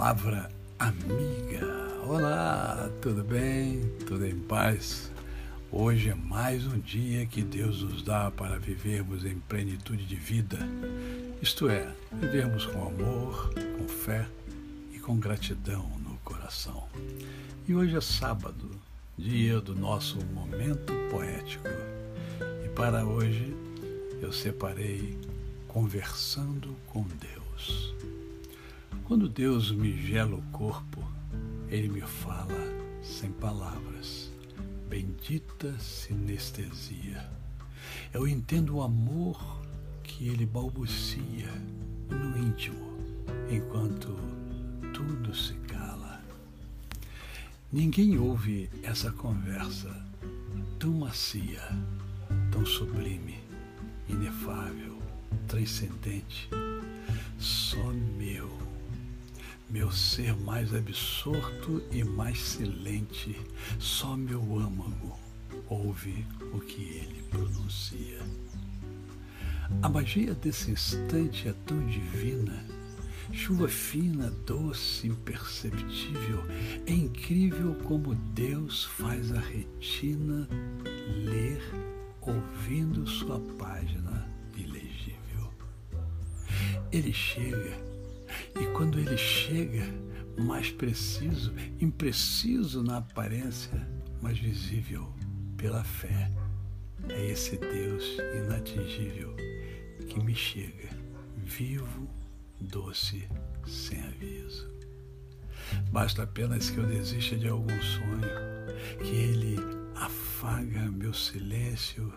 Palavra Amiga. Olá, tudo bem? Tudo em paz? Hoje é mais um dia que Deus nos dá para vivermos em plenitude de vida, isto é, vivermos com amor, com fé e com gratidão no coração. E hoje é sábado, dia do nosso momento poético. E para hoje eu separei Conversando com Deus. Quando Deus me gela o corpo, Ele me fala sem palavras. Bendita sinestesia. Eu entendo o amor que Ele balbucia no íntimo, enquanto tudo se cala. Ninguém ouve essa conversa tão macia, tão sublime, inefável, transcendente, só meu, meu ser mais absorto e mais silente, só meu âmago ouve o que ele pronuncia. A magia desse instante é tão divina, chuva fina, doce, imperceptível. É incrível como Deus faz a retina ler ouvindo sua página ilegível. Ele chega, e quando ele chega, mais preciso, impreciso na aparência, mas visível pela fé. É esse Deus inatingível que me chega, vivo, doce, sem aviso. Basta apenas que eu desista de algum sonho, que ele afaga meu silêncio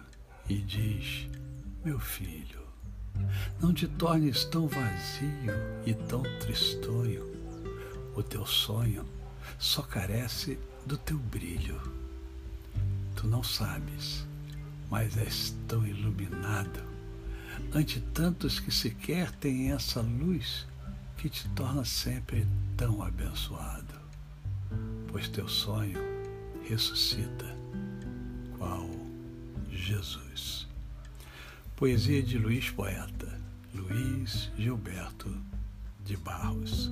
e diz: Meu filho, não te tornes tão vazio e tão tristonho. O teu sonho só carece do teu brilho. Tu não sabes, mas és tão iluminado ante tantos que sequer têm essa luz que te torna sempre tão abençoado, pois teu sonho ressuscita, qual Jesus. Poesia de Luiz Poeta, Luiz Gilberto de Barros.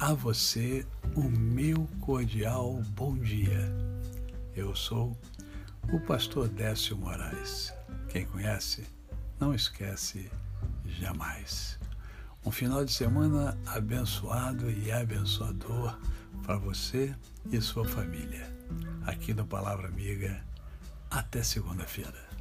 A você o meu cordial bom dia. Eu sou o pastor Décio Moraes. Quem conhece, não esquece jamais. Um final de semana abençoado e abençoador para você e sua família. Aqui no Palavra Amiga. Até segunda-feira.